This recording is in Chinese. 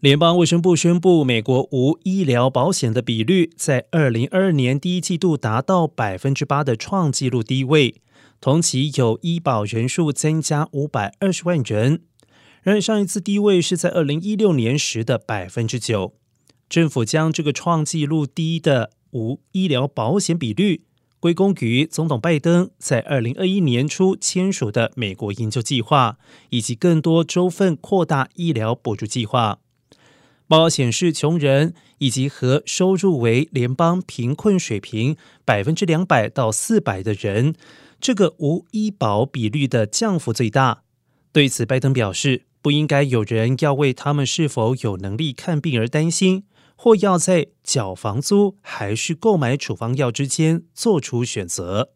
联邦卫生部宣布，美国无医疗保险的比率在二零二二年第一季度达到百分之八的创纪录低位，同期有医保人数增加五百二十万人。然而，上一次低位是在二零一六年时的百分之九。政府将这个创纪录低的无医疗保险比率归功于总统拜登在二零二一年初签署的美国营救计划，以及更多州份扩大医疗补助计划。报告显示，穷人以及和收入为联邦贫困水平百分之两百到四百的人，这个无医保比率的降幅最大。对此，拜登表示，不应该有人要为他们是否有能力看病而担心，或要在缴房租还是购买处方药之间做出选择。